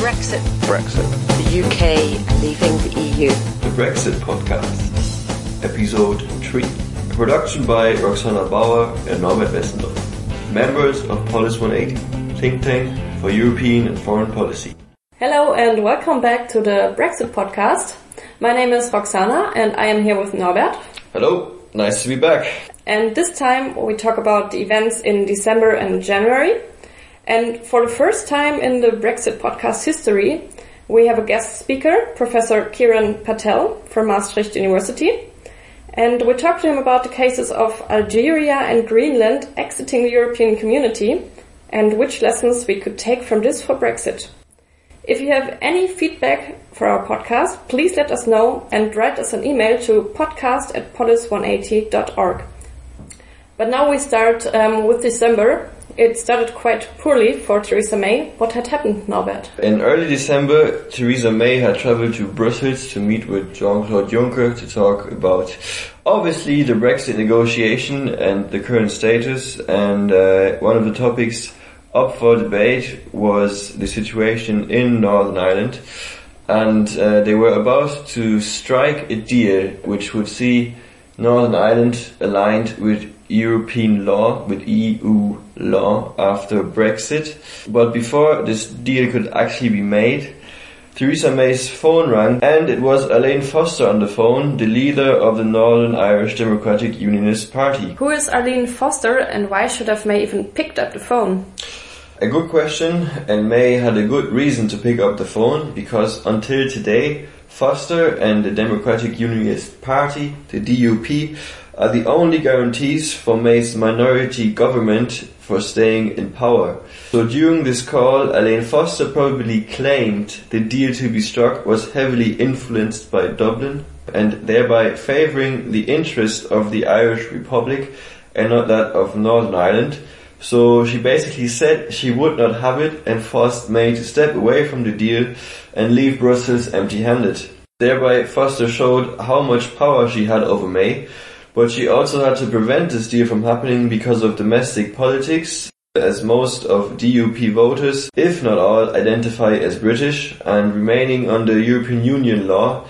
Brexit. Brexit. The UK leaving the EU. The Brexit Podcast, Episode 3. A production by Roxana Bauer and Norbert Wessendorf. Members of Polis 180, think tank for European and foreign policy. Hello and welcome back to the Brexit podcast. My name is Roxana and I am here with Norbert. Hello, nice to be back. And this time we talk about the events in December and January. And for the first time in the Brexit podcast history, we have a guest speaker, Professor Kiran Patel from Maastricht University. And we talked to him about the cases of Algeria and Greenland exiting the European community and which lessons we could take from this for Brexit. If you have any feedback for our podcast, please let us know and write us an email to podcast at polis180.org. But now we start um, with December. It started quite poorly for Theresa May. What had happened, Norbert? In early December, Theresa May had traveled to Brussels to meet with Jean-Claude Juncker to talk about obviously the Brexit negotiation and the current status. And uh, one of the topics up for debate was the situation in Northern Ireland. And uh, they were about to strike a deal which would see Northern Ireland aligned with European law, with EU law after Brexit. But before this deal could actually be made, Theresa May's phone rang and it was Arlene Foster on the phone, the leader of the Northern Irish Democratic Unionist Party. Who is Arlene Foster and why should have May even picked up the phone? A good question, and May had a good reason to pick up the phone because until today, Foster and the Democratic Unionist Party, the DUP, are the only guarantees for May's minority government for staying in power. So during this call, Arlene Foster probably claimed the deal to be struck was heavily influenced by Dublin and thereby favouring the interest of the Irish Republic and not that of Northern Ireland. So she basically said she would not have it and forced May to step away from the deal and leave Brussels empty-handed. Thereby Foster showed how much power she had over May, but she also had to prevent this deal from happening because of domestic politics, as most of DUP voters, if not all, identify as British and remaining under European Union law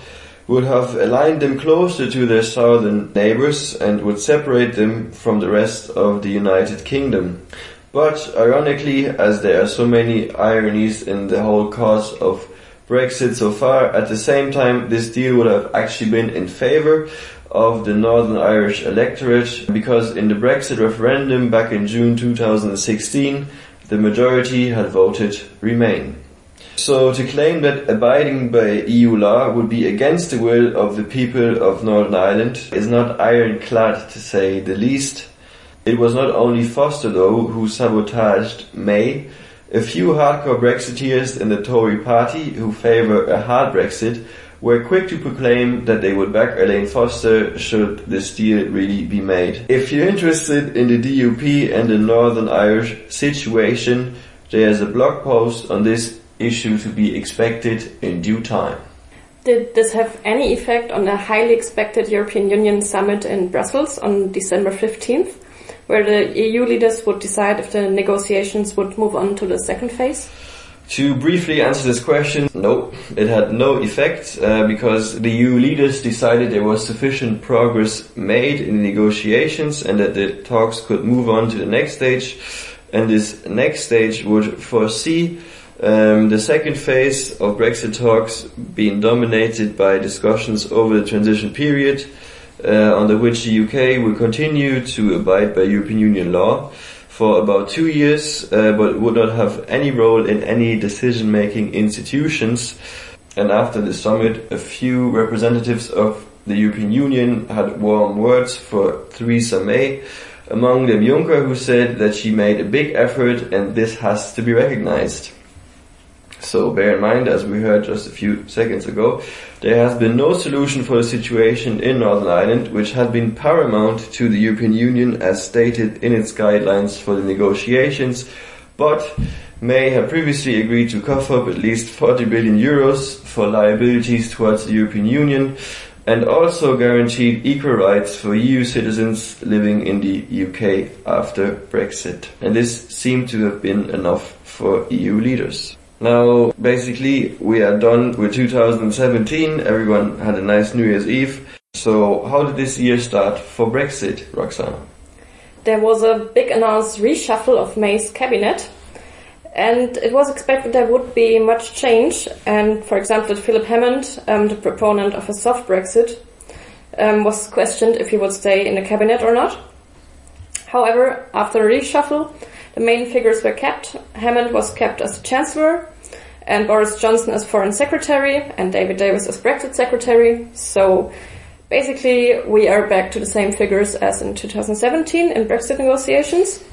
would have aligned them closer to their southern neighbours and would separate them from the rest of the United Kingdom. But ironically, as there are so many ironies in the whole cause of Brexit so far, at the same time this deal would have actually been in favour of the Northern Irish electorate because in the Brexit referendum back in June 2016 the majority had voted Remain. So to claim that abiding by EU law would be against the will of the people of Northern Ireland is not ironclad to say the least. It was not only Foster though who sabotaged May. A few hardcore Brexiteers in the Tory party who favour a hard Brexit were quick to proclaim that they would back Arlene Foster should this deal really be made. If you're interested in the DUP and the Northern Irish situation, there's a blog post on this issue to be expected in due time. Did this have any effect on the highly expected European Union summit in Brussels on December 15th, where the EU leaders would decide if the negotiations would move on to the second phase? To briefly answer this question, no, it had no effect uh, because the EU leaders decided there was sufficient progress made in the negotiations and that the talks could move on to the next stage. And this next stage would foresee um, the second phase of Brexit talks being dominated by discussions over the transition period, uh, under which the UK will continue to abide by European Union law for about two years, uh, but would not have any role in any decision-making institutions. And after the summit, a few representatives of the European Union had warm words for Theresa May, among them Juncker, who said that she made a big effort and this has to be recognized. So bear in mind, as we heard just a few seconds ago, there has been no solution for the situation in Northern Ireland, which had been paramount to the European Union as stated in its guidelines for the negotiations, but May had previously agreed to cough up at least 40 billion euros for liabilities towards the European Union and also guaranteed equal rights for EU citizens living in the UK after Brexit. And this seemed to have been enough for EU leaders. Now, basically, we are done with 2017. Everyone had a nice New Year's Eve. So, how did this year start for Brexit, Roxana? There was a big announced reshuffle of May's cabinet, and it was expected there would be much change. And, for example, Philip Hammond, um, the proponent of a soft Brexit, um, was questioned if he would stay in the cabinet or not. However, after the reshuffle, the main figures were kept. Hammond was kept as Chancellor, and Boris Johnson as Foreign Secretary, and David Davis as Brexit Secretary. So basically, we are back to the same figures as in 2017 in Brexit negotiations.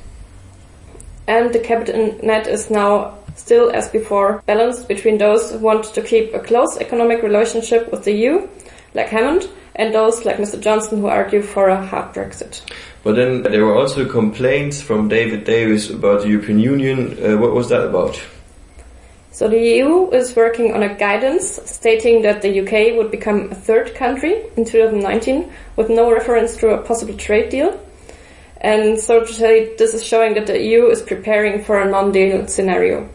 And the cabinet net is now still, as before, balanced between those who want to keep a close economic relationship with the EU, like Hammond, and those like Mr. Johnson who argue for a hard Brexit. But then there were also complaints from David Davis about the European Union. Uh, what was that about? So the EU is working on a guidance stating that the UK would become a third country in 2019 with no reference to a possible trade deal. And so to say, this is showing that the EU is preparing for a non-deal scenario.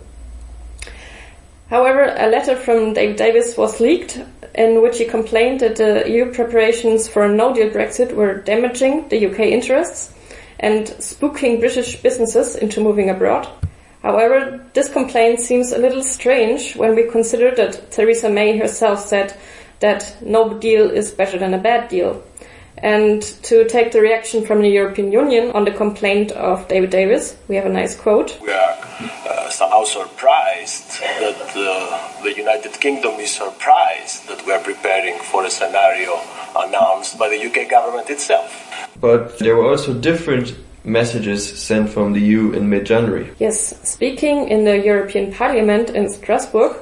However, a letter from David Davis was leaked in which he complained that the EU preparations for a no-deal Brexit were damaging the UK interests and spooking British businesses into moving abroad. However, this complaint seems a little strange when we consider that Theresa May herself said that no deal is better than a bad deal. And to take the reaction from the European Union on the complaint of David Davis, we have a nice quote. We are uh, somehow surprised that uh, the United Kingdom is surprised that we are preparing for a scenario announced by the UK government itself. But there were also different messages sent from the EU in mid-January. Yes, speaking in the European Parliament in Strasbourg,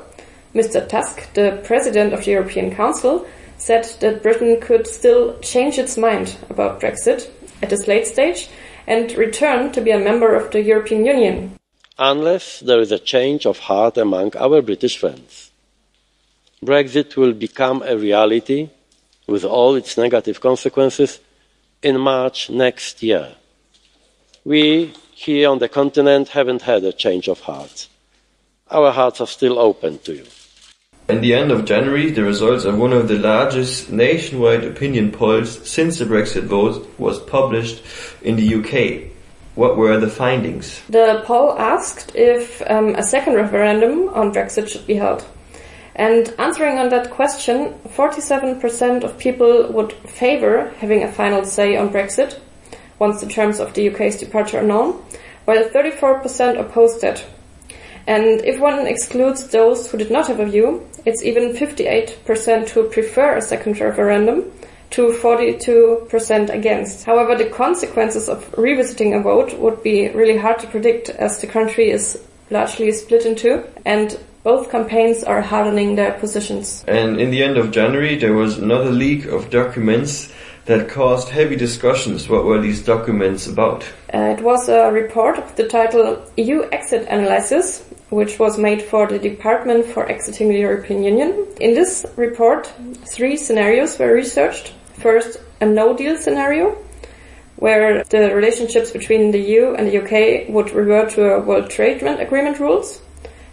Mr. Tusk, the President of the European Council, said that Britain could still change its mind about Brexit at this late stage and return to be a member of the European Union. Unless there is a change of heart among our British friends. Brexit will become a reality with all its negative consequences in March next year. We here on the continent haven't had a change of heart. Our hearts are still open to you. In the end of January, the results of one of the largest nationwide opinion polls since the Brexit vote was published in the UK. What were the findings? The poll asked if um, a second referendum on Brexit should be held. And answering on that question, 47% of people would favor having a final say on Brexit once the terms of the UK's departure are known, while 34% opposed it. And if one excludes those who did not have a view, it's even 58% who prefer a second referendum to 42% against. However, the consequences of revisiting a vote would be really hard to predict as the country is largely split in two and both campaigns are hardening their positions. And in the end of January, there was another leak of documents that caused heavy discussions. What were these documents about? Uh, it was a report of the title EU Exit Analysis, which was made for the Department for Exiting the European Union. In this report, three scenarios were researched. First, a no-deal scenario, where the relationships between the EU and the UK would revert to World Trade Agreement rules.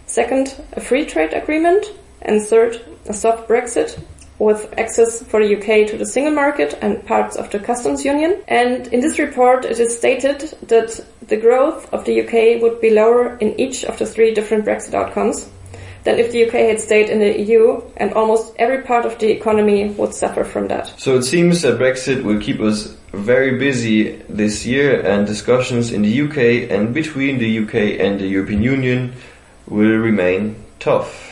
Second, a free trade agreement. And third, a soft Brexit with access for the UK to the single market and parts of the customs union. And in this report, it is stated that the growth of the UK would be lower in each of the three different Brexit outcomes than if the UK had stayed in the EU, and almost every part of the economy would suffer from that. So it seems that Brexit will keep us very busy this year, and discussions in the UK and between the UK and the European Union will remain tough.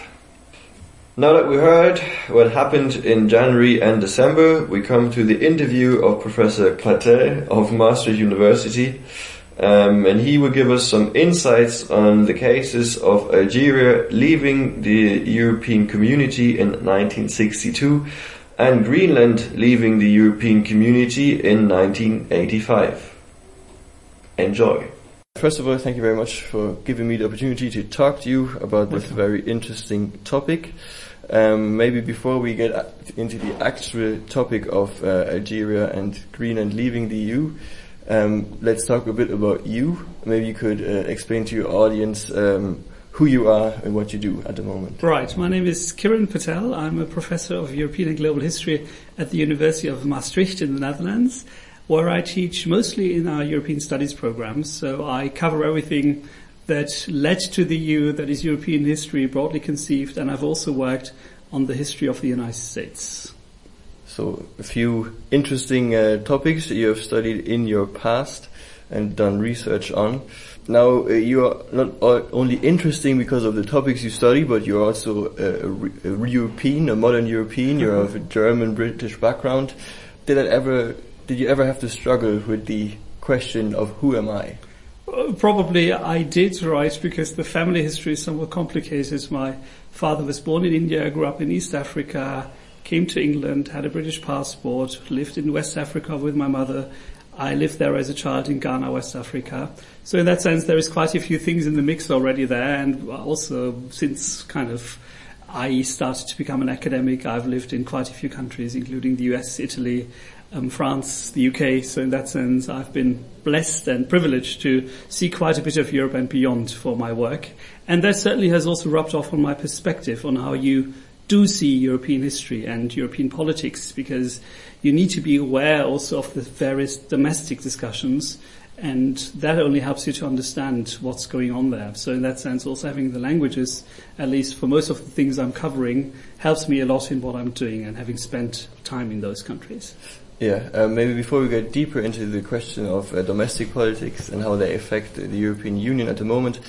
Now that we heard what happened in January and December, we come to the interview of Professor Patel of Maastricht University. Um, and he will give us some insights on the cases of Algeria leaving the European community in 1962 and Greenland leaving the European community in 1985. Enjoy. First of all, thank you very much for giving me the opportunity to talk to you about this very interesting topic. Um, maybe before we get into the actual topic of uh, Algeria and Greenland leaving the EU, um, let's talk a bit about you. Maybe you could uh, explain to your audience um, who you are and what you do at the moment. Right. My name is Kiran Patel. I'm a professor of European and Global History at the University of Maastricht in the Netherlands, where I teach mostly in our European Studies programs. So I cover everything that led to the EU, that is European history broadly conceived, and I've also worked on the history of the United States. So a few interesting uh, topics that you have studied in your past and done research on. Now uh, you are not only interesting because of the topics you study, but you're also a, a European, a modern European. You're of a German British background. Did that ever? Did you ever have to struggle with the question of who am I? Uh, probably I did, write Because the family history is somewhat complicated. My father was born in India, grew up in East Africa, came to England, had a British passport, lived in West Africa with my mother. I lived there as a child in Ghana, West Africa. So in that sense, there is quite a few things in the mix already there. And also since kind of I started to become an academic, I've lived in quite a few countries, including the US, Italy, um, France, the UK. So in that sense, I've been blessed and privileged to see quite a bit of Europe and beyond for my work. And that certainly has also rubbed off on my perspective on how you do see European history and European politics because you need to be aware also of the various domestic discussions and that only helps you to understand what's going on there. So in that sense, also having the languages, at least for most of the things I'm covering, helps me a lot in what I'm doing and having spent time in those countries. Yeah, uh, maybe before we get deeper into the question of uh, domestic politics and how they affect the European Union at the moment,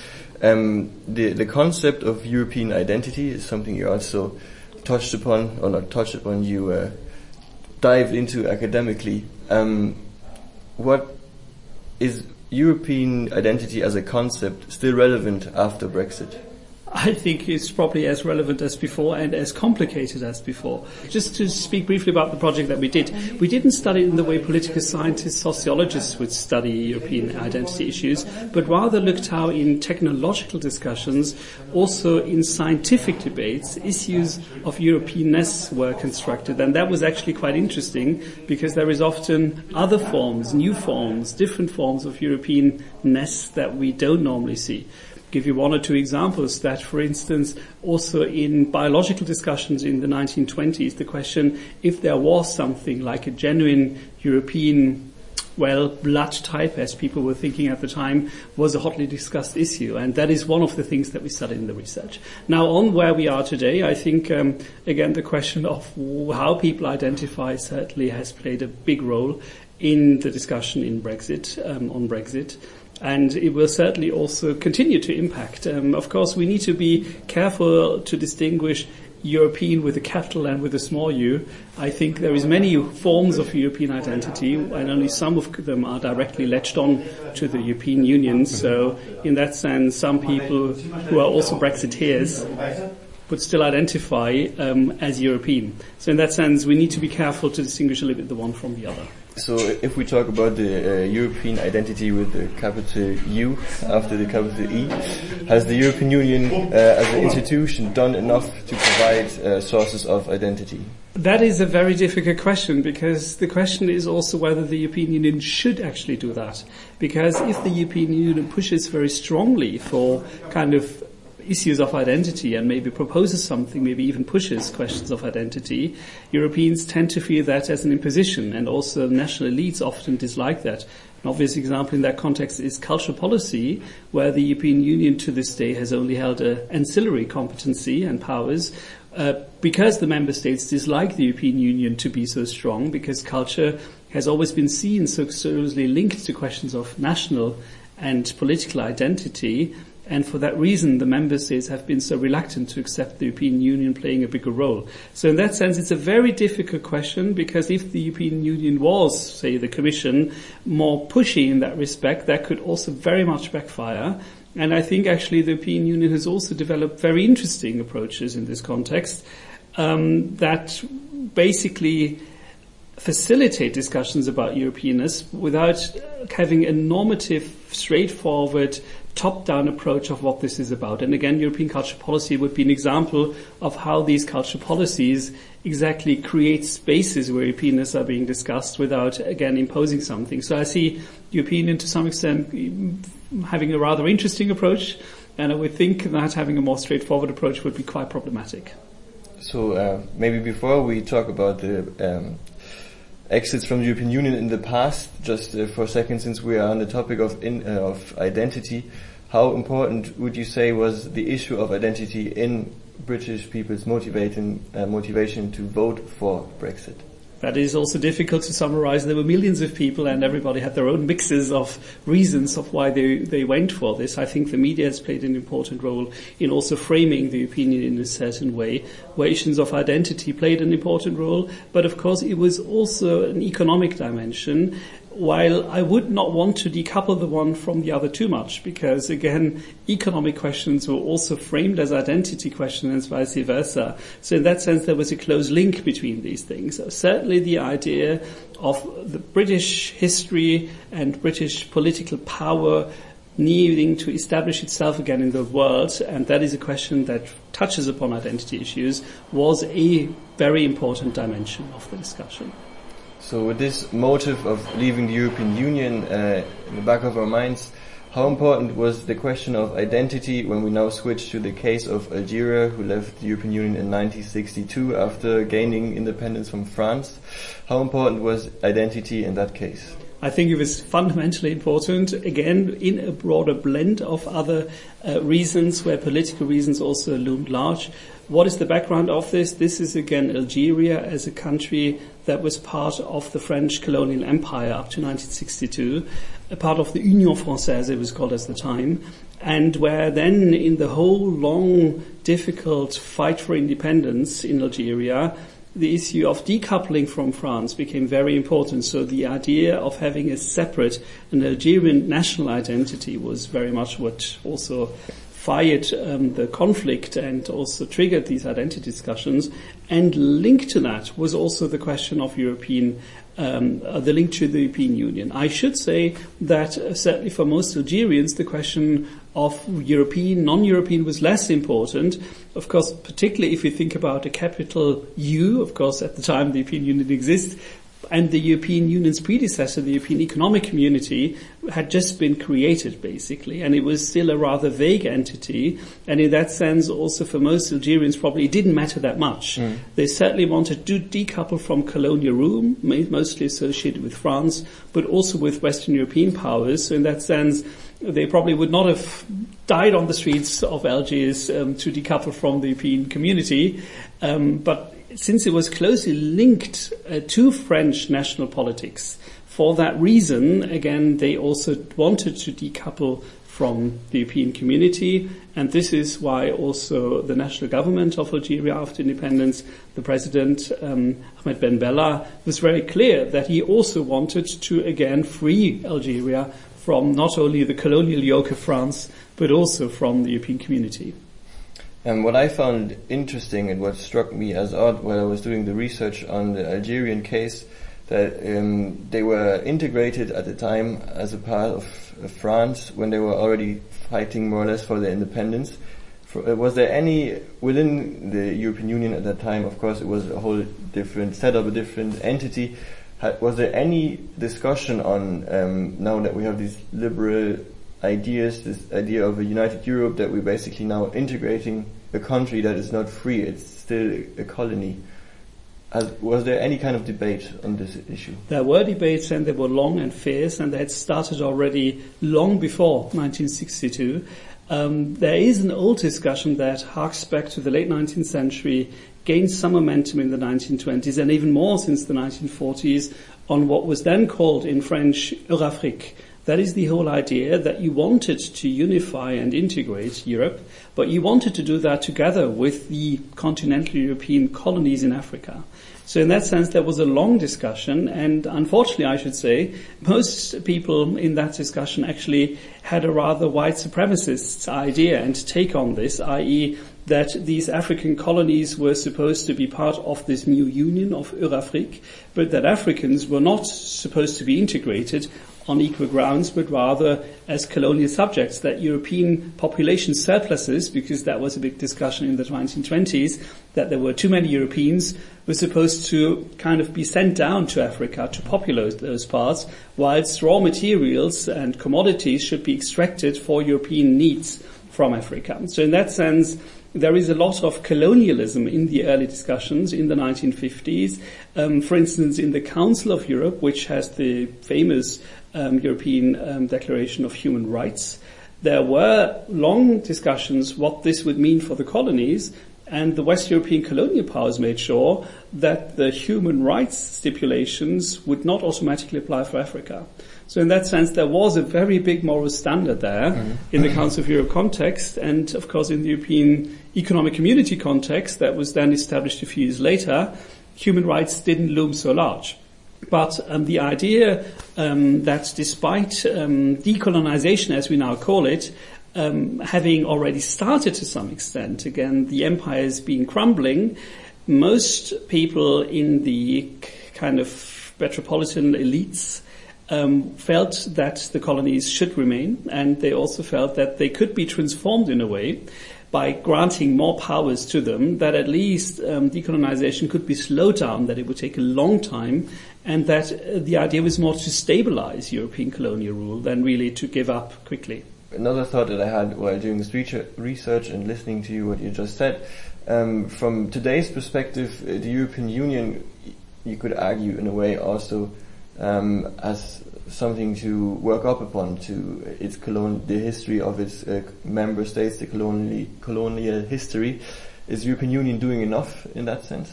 um, the the concept of European identity is something you also touched upon, or not touched upon. You uh, dived into academically. Um, what is European identity as a concept still relevant after Brexit? I think it's probably as relevant as before and as complicated as before. Just to speak briefly about the project that we did, we didn't study it in the way political scientists, sociologists would study European identity issues, but rather looked how in technological discussions, also in scientific debates, issues of Europeanness were constructed. And that was actually quite interesting because there is often other forms, new forms, different forms of Europeanness that we don't normally see give you one or two examples that, for instance, also in biological discussions in the 1920s, the question if there was something like a genuine European well, blood type, as people were thinking at the time, was a hotly discussed issue, and that is one of the things that we studied in the research. Now, on where we are today, I think um, again the question of how people identify certainly has played a big role in the discussion in Brexit um, on Brexit and it will certainly also continue to impact. Um, of course, we need to be careful to distinguish European with a capital and with a small u. I think there is many forms of European identity, and only some of them are directly latched on to the European Union. So, in that sense, some people who are also Brexiteers would still identify um, as European. So, in that sense, we need to be careful to distinguish a little bit the one from the other. So if we talk about the uh, European identity with the capital U after the capital E, has the European Union uh, as an institution done enough to provide uh, sources of identity? That is a very difficult question because the question is also whether the European Union should actually do that. Because if the European Union pushes very strongly for kind of issues of identity and maybe proposes something, maybe even pushes questions of identity, Europeans tend to feel that as an imposition, and also national elites often dislike that. An obvious example in that context is cultural policy, where the European Union to this day has only held an ancillary competency and powers, uh, because the member states dislike the European Union to be so strong, because culture has always been seen so closely linked to questions of national and political identity, and for that reason, the member states have been so reluctant to accept the European Union playing a bigger role. So in that sense, it's a very difficult question because if the European Union was, say, the Commission, more pushy in that respect, that could also very much backfire. And I think actually the European Union has also developed very interesting approaches in this context um, that basically facilitate discussions about Europeanness without having a normative, straightforward top-down approach of what this is about. And again, European culture policy would be an example of how these culture policies exactly create spaces where Europeanness are being discussed without, again, imposing something. So I see European to some extent having a rather interesting approach And I would think that having a more straightforward approach would be quite problematic. So uh, maybe before we talk about the um, exits from the European Union in the past, just uh, for a second, since we are on the topic of in, uh, of identity, how important would you say was the issue of identity in British people's motivating uh, motivation to vote for Brexit? That is also difficult to summarize. There were millions of people and everybody had their own mixes of reasons of why they, they went for this. I think the media has played an important role in also framing the opinion in a certain way, issues of identity played an important role. But of course it was also an economic dimension while I would not want to decouple the one from the other too much, because again, economic questions were also framed as identity questions vice versa. So in that sense, there was a close link between these things. Certainly the idea of the British history and British political power needing to establish itself again in the world, and that is a question that touches upon identity issues, was a very important dimension of the discussion. So with this motive of leaving the European Union uh, in the back of our minds, how important was the question of identity when we now switch to the case of Algeria, who left the European Union in 1962 after gaining independence from France? How important was identity in that case? I think it was fundamentally important, again, in a broader blend of other uh, reasons where political reasons also loomed large. What is the background of this? This is again Algeria as a country that was part of the French colonial empire up to 1962, a part of the Union Française it was called at the time, and where then in the whole long, difficult fight for independence in Algeria, the issue of decoupling from France became very important. So the idea of having a separate, an Algerian national identity was very much what also fired um, the conflict and also triggered these identity discussions. And linked to that was also the question of European um, uh, the link to the European Union. I should say that uh, certainly for most Algerians, the question of European, non-European was less important. Of course, particularly if you think about a capital U, of course, at the time the European Union exists, and the European Union's predecessor, the European Economic Community, had just been created basically, and it was still a rather vague entity, and in that sense also for most Algerians probably it didn't matter that much. Mm. They certainly wanted to decouple from colonial rule, mostly associated with France, but also with Western European powers, so in that sense they probably would not have died on the streets of Algiers um, to decouple from the European community, um, but since it was closely linked uh, to French national politics, for that reason, again, they also wanted to decouple from the European community, and this is why also the national government of Algeria after independence, the president um, Ahmed Ben Bella, was very clear that he also wanted to again free Algeria from not only the colonial yoke of France, but also from the European community. And what I found interesting and what struck me as odd while I was doing the research on the Algerian case, that um, they were integrated at the time as a part of France when they were already fighting more or less for their independence. For, uh, was there any within the European Union at that time? Of course, it was a whole different setup, a different entity. Was there any discussion on um, now that we have these liberal ideas, this idea of a united Europe that we're basically now integrating a country that is not free, it's still a colony. As, was there any kind of debate on this issue? There were debates and they were long and fierce and they had started already long before 1962. Um, there is an old discussion that harks back to the late 19th century, gained some momentum in the 1920s and even more since the 1940s on what was then called in French Eurafrique, that is the whole idea that you wanted to unify and integrate Europe, but you wanted to do that together with the continental European colonies in Africa. So in that sense, there was a long discussion, and unfortunately, I should say, most people in that discussion actually had a rather white supremacist idea and take on this, i.e., that these African colonies were supposed to be part of this new union of Eurafrique, but that Africans were not supposed to be integrated on equal grounds, but rather as colonial subjects, that European population surpluses, because that was a big discussion in the 1920s, that there were too many Europeans, were supposed to kind of be sent down to Africa to populate those parts, whilst raw materials and commodities should be extracted for European needs from Africa. So in that sense, there is a lot of colonialism in the early discussions in the 1950s. Um, for instance, in the Council of Europe, which has the famous um, European um, Declaration of Human Rights, there were long discussions what this would mean for the colonies, and the West European colonial powers made sure that the human rights stipulations would not automatically apply for Africa. So in that sense, there was a very big moral standard there mm-hmm. in the Council of Europe context, and of course in the European Economic Community context that was then established a few years later, human rights didn't loom so large. But um, the idea um, that despite um, decolonization, as we now call it, um, having already started to some extent, again, the empire empires being crumbling, most people in the kind of metropolitan elites um, felt that the colonies should remain, and they also felt that they could be transformed in a way by granting more powers to them, that at least um, decolonization could be slowed down, that it would take a long time, and that uh, the idea was more to stabilize European colonial rule than really to give up quickly. Another thought that I had while doing this research and listening to you, what you just said, um, from today's perspective, uh, the European Union, you could argue in a way also um, as something to work up upon to its colon- the history of its uh, member states, the colonial colonial history. Is European Union doing enough in that sense?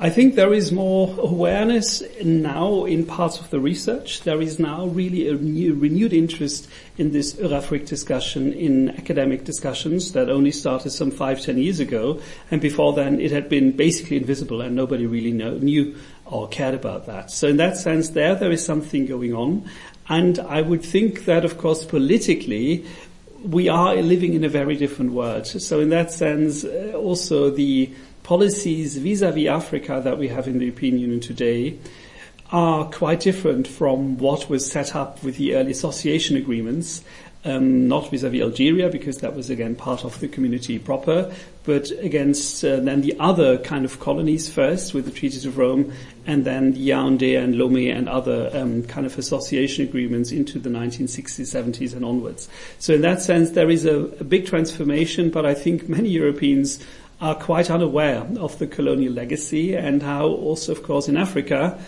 I think there is more awareness now in parts of the research. There is now really a new, renewed interest in this Eurafrique discussion in academic discussions that only started some five, ten years ago. And before then, it had been basically invisible and nobody really know, knew or cared about that. So in that sense, there, there is something going on. And I would think that, of course, politically, we are living in a very different world. So in that sense, uh, also the policies vis-à-vis Africa that we have in the European Union today are quite different from what was set up with the early association agreements um, not vis-à-vis Algeria, because that was again part of the community proper, but against uh, then the other kind of colonies first with the treaties of Rome, and then Yaoundé and Lomé and other um, kind of association agreements into the 1960s, 70s, and onwards. So in that sense, there is a, a big transformation, but I think many Europeans are quite unaware of the colonial legacy and how also, of course, in Africa,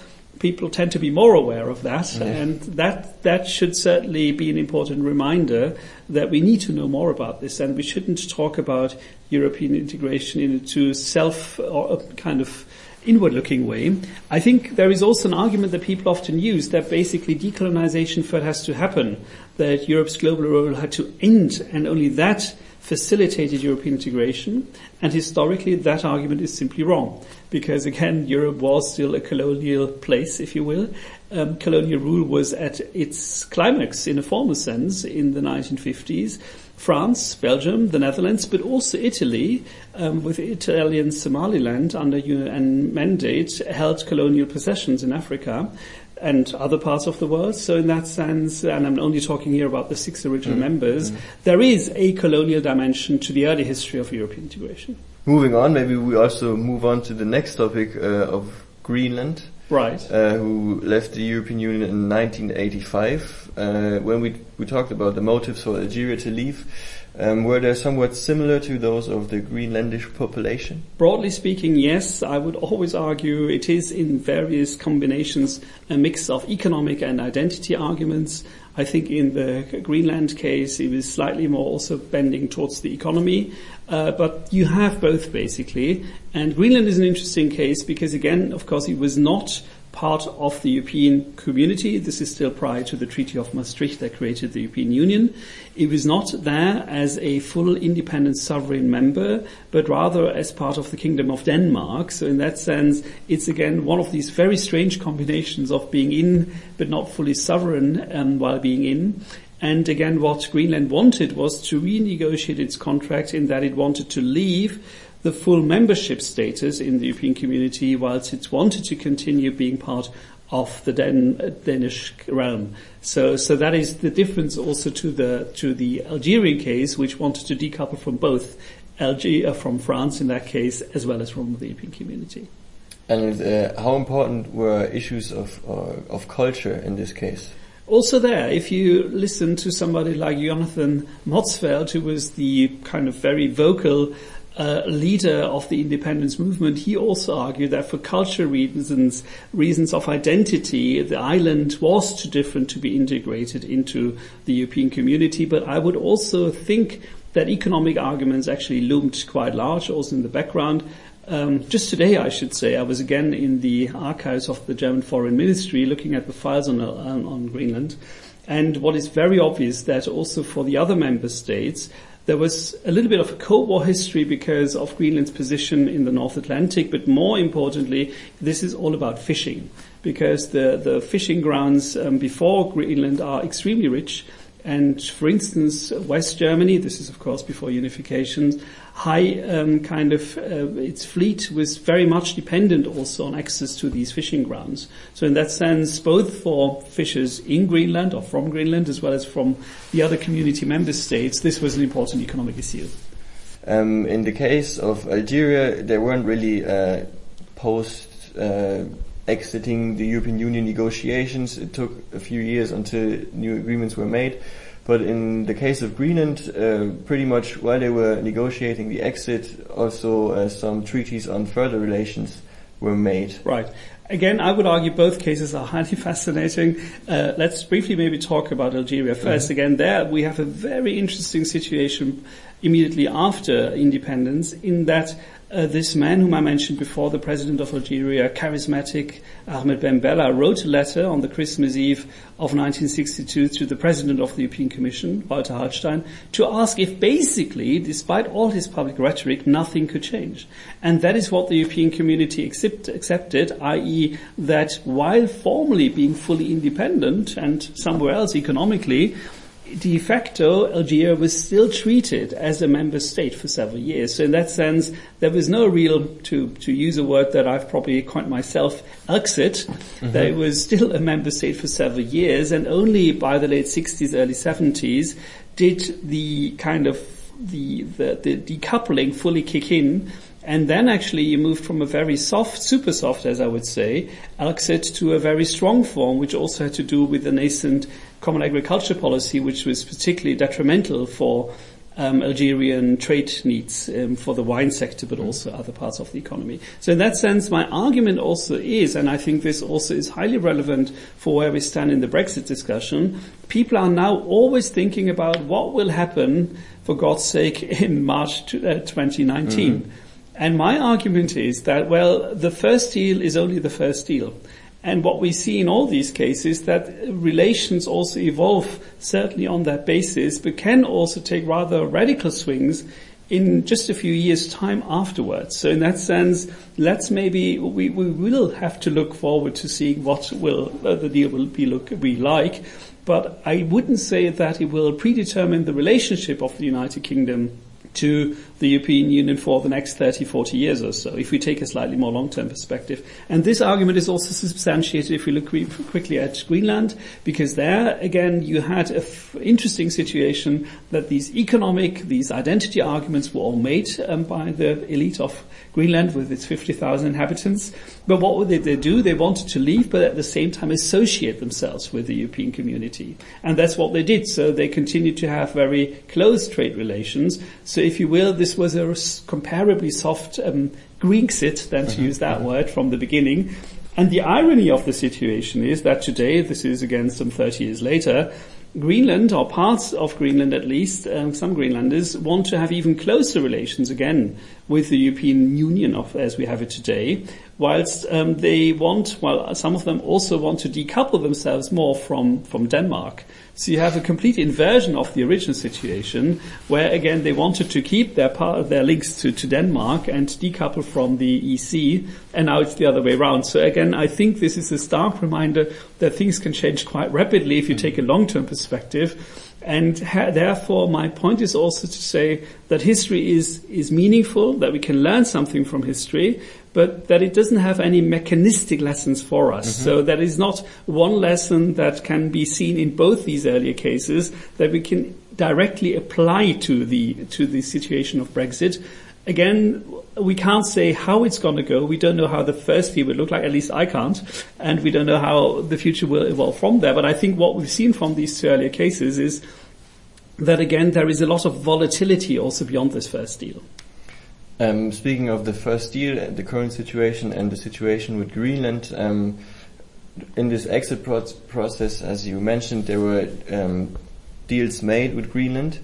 people tend to be more aware of that, mm. yeah. and that that should certainly be an important reminder that we need to know more about this, and we shouldn't talk about European integration in a too self or kind of inward-looking way. I think there is also an argument that people often use that basically decolonization first has to happen, that Europe's global role had to end, and only that facilitated European integration, and historically that argument is simply wrong. Because again, Europe was still a colonial place, if you will. Um, colonial rule was at its climax in a formal sense in the 1950s. France, Belgium, the Netherlands, but also Italy, um, with Italian Somaliland under UN mandate, held colonial possessions in Africa and other parts of the world. So in that sense, and I'm only talking here about the six original mm. members, mm. there is a colonial dimension to the early history of European integration. Moving on, maybe we also move on to the next topic uh, of Greenland. Right. Uh, who left the European Union in 1985. Uh, when we, we talked about the motives for Algeria to leave, um, were they somewhat similar to those of the Greenlandish population? Broadly speaking, yes. I would always argue it is in various combinations a mix of economic and identity arguments. I think in the Greenland case, it was slightly more also bending towards the economy. Uh, but you have both basically. And Greenland is an interesting case because again, of course, it was not part of the European community. This is still prior to the Treaty of Maastricht that created the European Union. It was not there as a full independent sovereign member, but rather as part of the Kingdom of Denmark. So in that sense, it's again one of these very strange combinations of being in, but not fully sovereign um, while being in. And again, what Greenland wanted was to renegotiate its contract in that it wanted to leave the full membership status in the European community whilst it wanted to continue being part of the Dan- Danish realm. So, so that is the difference also to the, to the Algerian case, which wanted to decouple from both Algeria, uh, from France in that case, as well as from the European community. And uh, how important were issues of, uh, of culture in this case? also there, if you listen to somebody like Jonathan Motzfeldt, who was the kind of very vocal uh, leader of the independence movement, he also argued that for cultural reasons, reasons of identity, the island was too different to be integrated into the European community. But I would also think that economic arguments actually loomed quite large also in the background. Um, just today, I should say, I was again in the archives of the German Foreign Ministry looking at the files on, on, on Greenland. And what is very obvious that also for the other member states, there was a little bit of a Cold War history because of Greenland's position in the North Atlantic, but more importantly, this is all about fishing because the, the fishing grounds um, before Greenland are extremely rich. And for instance, West Germany, this is of course before unification, high um, kind of uh, its fleet was very much dependent also on access to these fishing grounds. So in that sense, both for fishers in Greenland or from Greenland as well as from the other community member states, this was an important economic issue. Um, in the case of Algeria, there weren't really uh, post uh, exiting the European Union negotiations. It took a few years until new agreements were made. But in the case of Greenland, uh, pretty much while they were negotiating the exit, also uh, some treaties on further relations were made. Right. Again, I would argue both cases are highly fascinating. Uh, let's briefly maybe talk about Algeria 1st mm-hmm. Again, there we have a very interesting situation immediately after independence in that uh, this man whom I mentioned before, the president of Algeria, charismatic Ahmed Ben Bella, wrote a letter on the Christmas Eve of 1962 to the president of the European Commission, Walter Hallstein, to ask if basically, despite all his public rhetoric, nothing could change. And that is what the European community accept, accepted, i.e. that while formally being fully independent and somewhere else economically, de facto, Algeria was still treated as a member state for several years. So in that sense, there was no real, to, to use a word that I've probably coined myself, exit. Mm-hmm. That it was still a member state for several years, and only by the late 60s, early 70s did the kind of the, the, the decoupling fully kick in and then actually you moved from a very soft, super soft, as I would say, exit to a very strong form, which also had to do with the nascent common agriculture policy, which was particularly detrimental for um, Algerian trade needs um, for the wine sector, but also other parts of the economy. So in that sense, my argument also is, and I think this also is highly relevant for where we stand in the Brexit discussion, people are now always thinking about what will happen, for God's sake, in March uh, 2019. Mm-hmm. And my argument is that, well, the first deal is only the first deal. And what we see in all these cases that relations also evolve certainly on that basis, but can also take rather radical swings in just a few years time afterwards. So in that sense, let's maybe, we, we will have to look forward to seeing what will, uh, the deal will be look, be like. But I wouldn't say that it will predetermine the relationship of the United Kingdom to the European Union for the next 30, 40 years or so, if we take a slightly more long-term perspective. And this argument is also substantiated if we look quickly at Greenland, because there, again, you had an interesting situation that these economic, these identity arguments were all made um, by the elite of Greenland with its 50,000 inhabitants. But what did they do? They wanted to leave, but at the same time associate themselves with the European community. And that's what they did. So they continued to have very close trade relations. So if you will, this was a comparably soft um, Grexit, then to mm-hmm. use that word, from the beginning. And the irony of the situation is that today, this is again some 30 years later, Greenland, or parts of Greenland at least, um, some Greenlanders want to have even closer relations again with the European Union of, as we have it today, whilst um, they want, well, some of them also want to decouple themselves more from, from Denmark. So you have a complete inversion of the original situation, where again they wanted to keep their part, their links to, to Denmark and decouple from the EC, and now it's the other way around. So again, I think this is a stark reminder that things can change quite rapidly if you take a long-term perspective. And ha- therefore, my point is also to say that history is, is meaningful, that we can learn something from history, but that it doesn't have any mechanistic lessons for us. Mm-hmm. So that is not one lesson that can be seen in both these earlier cases that we can directly apply to the, to the situation of Brexit. Again, we can't say how it's going to go. We don't know how the first deal will look like. At least I can't, and we don't know how the future will evolve from there. But I think what we've seen from these two earlier cases is that again there is a lot of volatility also beyond this first deal. Um, speaking of the first deal, uh, the current situation, and the situation with Greenland, um, in this exit pro- process, as you mentioned, there were um, deals made with Greenland,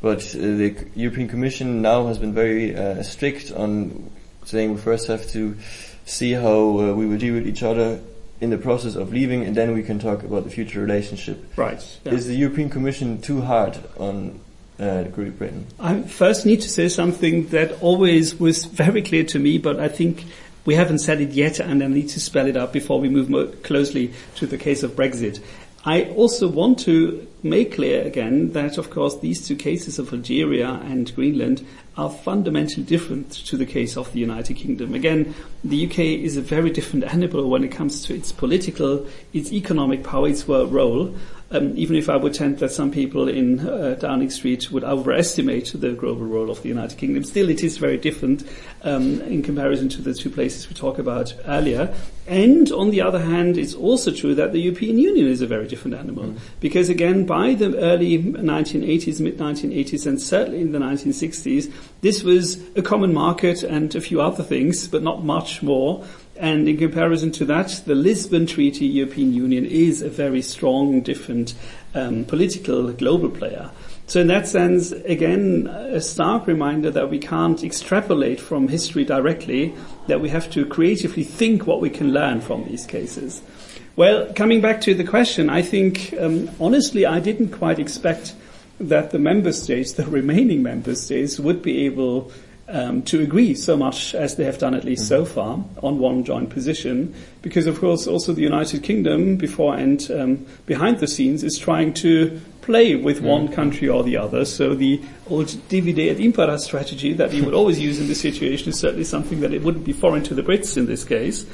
but uh, the European Commission now has been very uh, strict on saying we first have to see how uh, we will deal with each other in the process of leaving, and then we can talk about the future relationship. Right. yeah. Is the European Commission too hard on uh, Britain? I first need to say something that always was very clear to me, but I think we haven't said it yet, and I need to spell it out before we move more closely to the case of Brexit. I also want to make clear again that, of course, these two cases of Algeria and Greenland are fundamentally different to the case of the United Kingdom. Again, the UK is a very different animal when it comes to its political, its economic power, its world role. Um, even if I would tend that some people in uh, Downing Street would overestimate the global role of the United Kingdom, still it is very different um, in comparison to the two places we talked about earlier. And on the other hand, it's also true that the European Union is a very different animal. Mm. Because again, by the early 1980s, mid 1980s, and certainly in the 1960s, this was a common market and a few other things, but not much more. And in comparison to that, the Lisbon Treaty European Union is a very strong, different um, political global player. So in that sense, again, a stark reminder that we can't extrapolate from history directly, that we have to creatively think what we can learn from these cases. Well, coming back to the question, I think, um, honestly, I didn't quite expect that the member states, the remaining member states, would be able um, to agree so much as they have done at least so far on one joint position, because of course also the United Kingdom, before and um, behind the scenes, is trying to play with one country or the other. So the old divide et impera strategy that you would always use in this situation is certainly something that it wouldn't be foreign to the Brits in this case.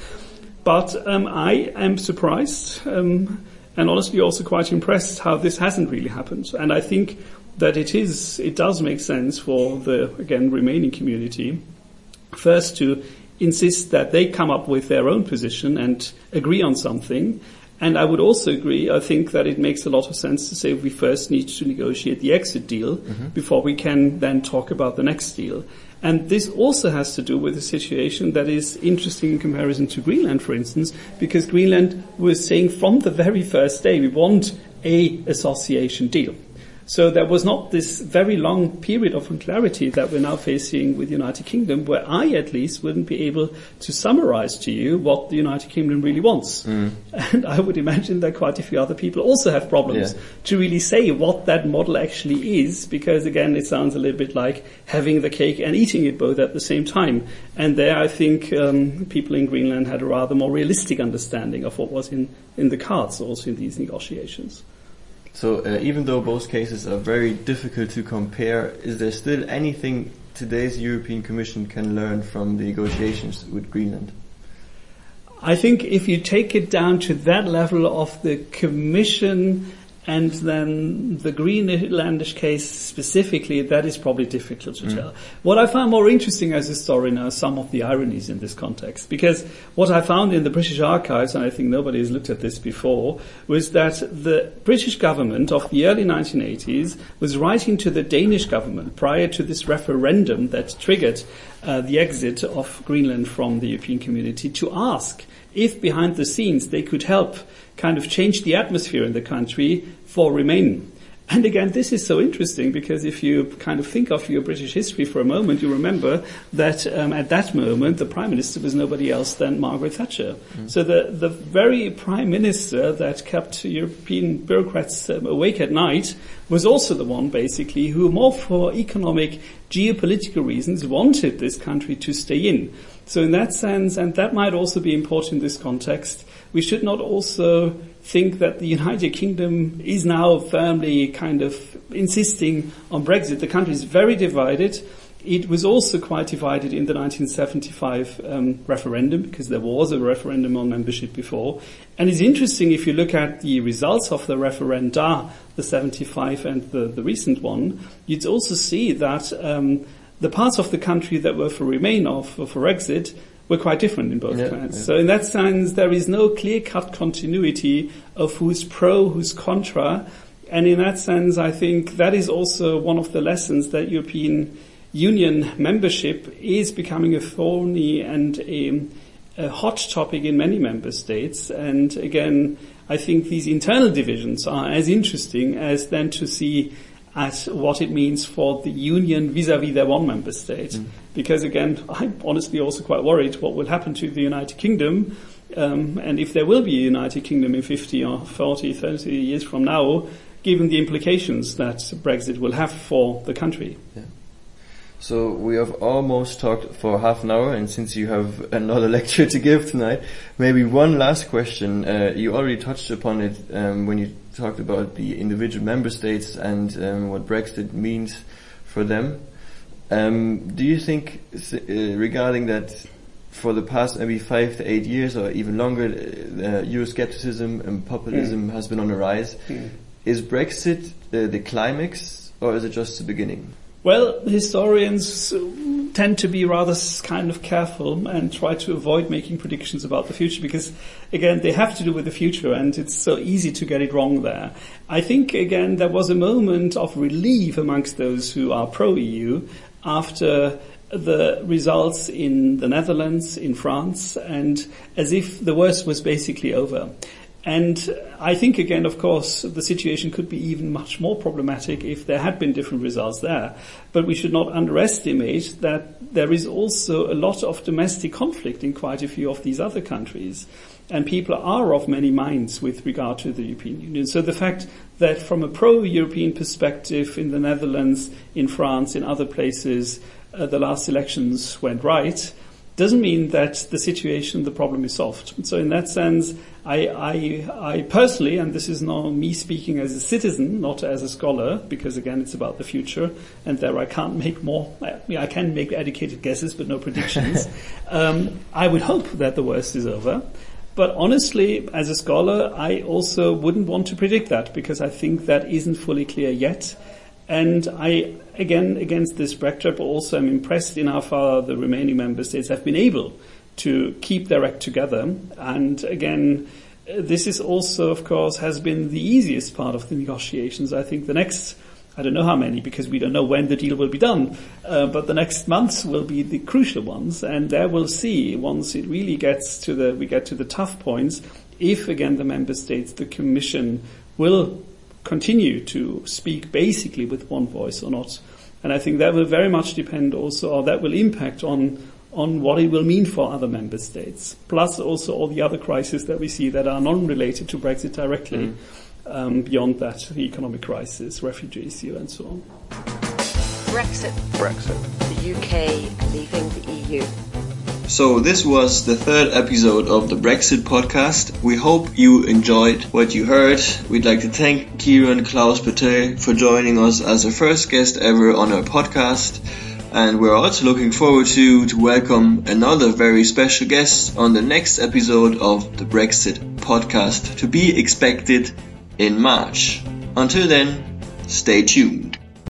But um, I am surprised um, and honestly also quite impressed how this hasn't really happened. And I think that it is, it does make sense for the, again, remaining community first to insist that they come up with their own position and agree on something. And I would also agree, I think that it makes a lot of sense to say we first need to negotiate the exit deal mm-hmm. before we can then talk about the next deal. And this also has to do with a situation that is interesting in comparison to Greenland, for instance, because Greenland was saying from the very first day, we want a association deal. So there was not this very long period of unclarity that we're now facing with the United Kingdom, where I at least wouldn't be able to summarize to you what the United Kingdom really wants. And I would imagine that quite a few other people also have problems Yeah. to really say what that model actually is, because again, it sounds a little bit like having the cake and eating it both at the same time. And there, I think um, people in Greenland had a rather more realistic understanding of what was in, in the cards also in these negotiations. So uh, even though both cases are very difficult to compare, is there still anything today's European Commission can learn from the negotiations with Greenland? I think if you take it down to that level of the Commission and then the Greenlandish case specifically, that is probably difficult to tell. What I found more interesting as a historian are some of the ironies in this context. Because what I found in the British archives, and I think nobody has looked at this before, was that the British government of the early 1980s was writing to the Danish government prior to this referendum that triggered uh, the exit of Greenland from the European community to ask if behind the scenes they could help kind of changed the atmosphere in the country for Remain. And again, this is so interesting because if you kind of think of your British history for a moment, you remember that um, at that moment the Prime Minister was nobody else than Margaret Thatcher. So the, the very Prime Minister that kept European bureaucrats um, awake at night was also the one basically who more for economic, geopolitical reasons wanted this country to stay in. So in that sense, and that might also be important in this context, we should not also think that the United Kingdom is now firmly kind of insisting on Brexit. The country is very divided. It was also quite divided in the 1975 um, referendum because there was a referendum on membership before. And it's interesting if you look at the results of the referenda, the 75 and the, the recent one, you'd also see that um, the parts of the country that were for Remain or for, for exit were quite different in both Yeah, plans. yeah. So in that sense, there is no clear-cut continuity of who's pro, who's contra. And in that sense, I think that is also one of the lessons that European Union membership is becoming a thorny and a, a hot topic in many member states. And again, I think these internal divisions are as interesting as then to see at what it means for the union vis-à-vis their one member state. Because again, I'm honestly also quite worried what will happen to the United Kingdom. Um, and if there will be a United Kingdom in 50 or 40, 30 years from now, given the implications that Brexit will have for the country. So we have almost talked for half an hour, and since you have another lecture to give tonight, maybe one last question. Uh, you already touched upon it um, when you talked about the individual member states and um, what Brexit means for them. Um, do you think, uh, regarding that, for the past maybe five to eight years or even longer, uh, Euroscepticism and populism has been on the rise? Is Brexit uh, the climax, or is it just the beginning? Well, historians tend to be rather kind of careful and try to avoid making predictions about the future because, again, they have to do with the future and it's so easy to get it wrong there. I think, again, there was a moment of relief amongst those who are pro-EU after the results in the Netherlands, in France, and as if the worst was basically over. And I think again, of course, the situation could be even much more problematic if there had been different results there. But we should not underestimate that there is also a lot of domestic conflict in quite a few of these other countries. And people are of many minds with regard to the European Union. So the fact that from a pro-European perspective in the Netherlands, in France, in other places, uh, the last elections went right, doesn't mean that the situation, the problem is solved. So in that sense, I, I, I personally, and this is now me speaking as a citizen, not as a scholar, because again, it's about the future, and there I can't make more, I, I can make educated guesses, but no predictions. um, I would hope that the worst is over. But honestly, as a scholar, I also wouldn't want to predict that because I think that isn't fully clear yet. And I, again, against this backdrop, also am impressed in how far the remaining member states have been able to keep their act together. And again, this is also, of course, has been the easiest part of the negotiations. I think the next, I don't know how many, because we don't know when the deal will be done, uh, but the next months will be the crucial ones, and there we'll see once it really gets to the, we get to the tough points, if again the member states, the Commission will continue to speak basically with one voice or not. And I think that will very much depend also, or that will impact on, on what it will mean for other member states. Plus also all the other crises that we see that are non-related to Brexit directly, um, beyond that, the economic crisis, refugee issue and so on. Brexit. Brexit. The UK leaving the EU. So this was the third episode of the Brexit podcast. We hope you enjoyed what you heard. We'd like to thank Kieran Klaus Patel for joining us as a first guest ever on our podcast. And we're also looking forward to, to welcome another very special guest on the next episode of the Brexit podcast to be expected in March. Until then, stay tuned.